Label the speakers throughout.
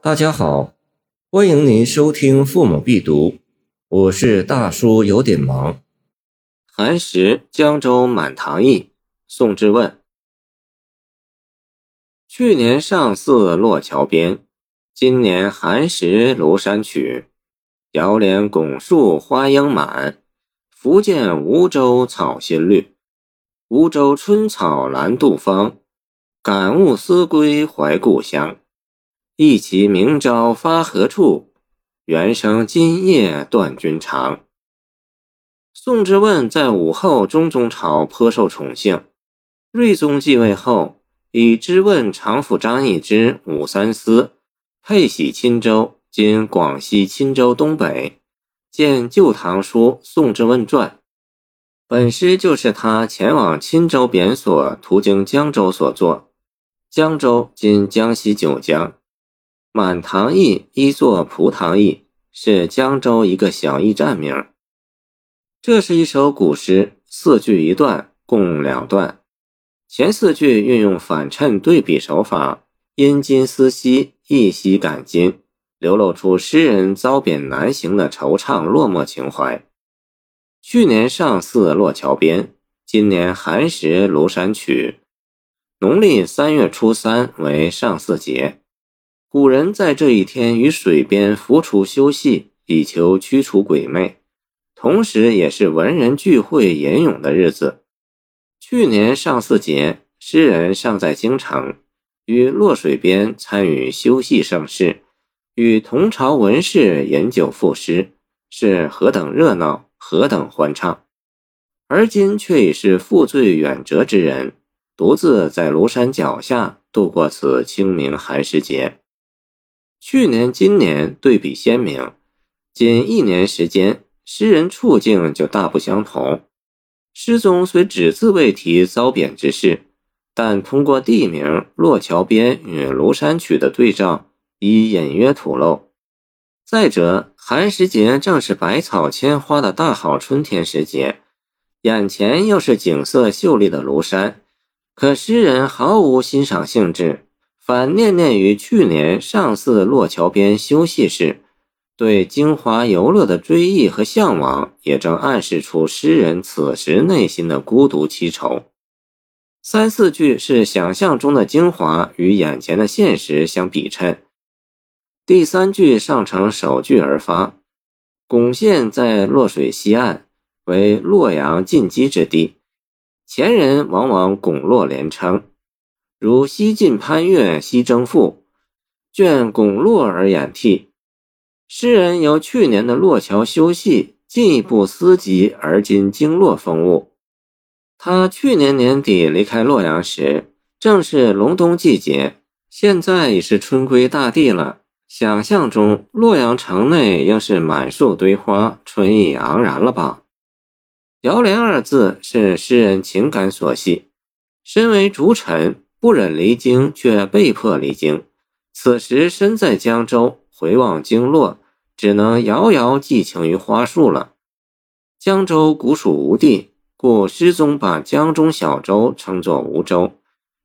Speaker 1: 大家好，欢迎您收听《父母必读》，我是大叔，有点忙。
Speaker 2: 寒食江州满堂驿，宋之问。去年上巳洛桥边，今年寒食庐山曲。遥怜拱树花应满，福建梧州草新绿。梧州春草蓝杜芳，感物思归怀故乡。一骑明朝发何处？原声今夜断君肠。宋之问在武后中宗朝颇受宠幸。睿宗继位后，以知问常府张易之武三思，配徙钦州（今广西钦州东北）。见《旧唐书·宋之问传》。本诗就是他前往钦州贬所途经江州所作。江州今江西九江，满堂驿一作蒲塘驿，是江州一个小驿站名。这是一首古诗，四句一段，共两段。前四句运用反衬对比手法，因今思昔，忆昔感今，流露出诗人遭贬难行的惆怅落寞情怀。去年上巳洛桥边，今年寒食庐山曲。农历三月初三为上巳节，古人在这一天于水边浮出休息，以求驱除鬼魅，同时也是文人聚会吟咏的日子。去年上巳节，诗人尚在京城，于洛水边参与修戏盛事，与同朝文士饮酒赋诗，是何等热闹！何等欢畅！而今却已是负罪远谪之人，独自在庐山脚下度过此清明寒食节。去年、今年对比鲜明，仅一年时间，诗人处境就大不相同。诗中虽只字未提遭贬之事，但通过地名洛桥边与庐山曲的对照，已隐约吐露。再者，寒食节正是百草千花的大好春天时节，眼前又是景色秀丽的庐山，可诗人毫无欣赏兴致，反念念于去年上巳洛桥边休息时，对京华游乐的追忆和向往，也正暗示出诗人此时内心的孤独凄愁。三四句是想象中的京华与眼前的现实相比衬。第三句上承首句而发，巩县在洛水西岸，为洛阳进击之地。前人往往巩洛连称，如西晋潘岳《西征赋》，卷巩洛而掩涕。诗人由去年的洛桥修戏进一步思及而今经洛风物。他去年年底离开洛阳时，正是隆冬季节，现在已是春归大地了。想象中，洛阳城内应是满树堆花，春意盎然了吧？遥怜二字是诗人情感所系。身为主臣，不忍离京，却被迫离京。此时身在江州，回望京洛，只能遥遥寄情于花树了。江州古属吴地，故诗中把江中小舟称作吴舟。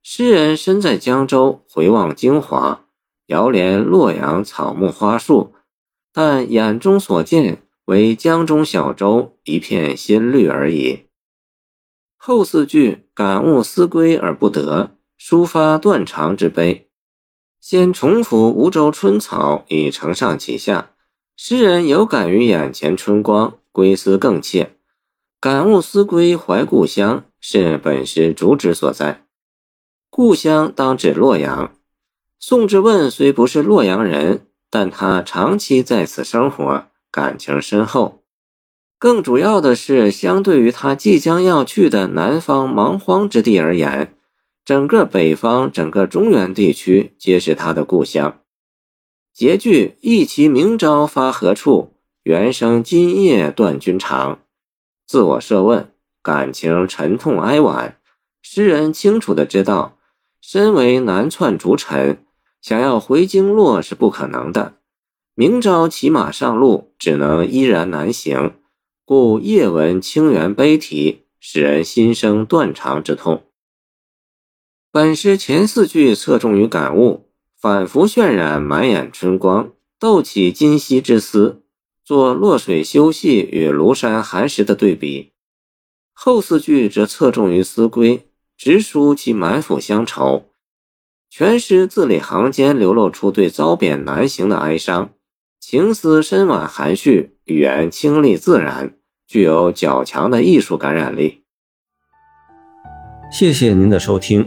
Speaker 2: 诗人身在江州，回望京华。遥怜洛阳草木花树，但眼中所见为江中小舟一片新绿而已。后四句感悟思归而不得，抒发断肠之悲。先重复梧州春草，以承上启下。诗人有感于眼前春光，归思更切。感物思归怀故乡，是本诗主旨所在。故乡当指洛阳。宋之问虽不是洛阳人，但他长期在此生活，感情深厚。更主要的是，相对于他即将要去的南方蛮荒之地而言，整个北方、整个中原地区皆是他的故乡。结句“一骑明朝发何处？原声今夜断君肠。”自我设问，感情沉痛哀婉。诗人清楚的知道，身为南窜逐臣。想要回京洛是不可能的，明朝骑马上路只能依然难行，故夜闻清源悲啼，使人心生断肠之痛。本诗前四句侧重于感悟，反复渲染满眼春光，斗起今夕之思，做落水休憩与庐山寒食的对比。后四句则侧重于思归，直抒其满腹乡愁。全诗字里行间流露出对遭贬难行的哀伤，情思深婉含蓄，语言清丽自然，具有较强的艺术感染力。
Speaker 1: 谢谢您的收听，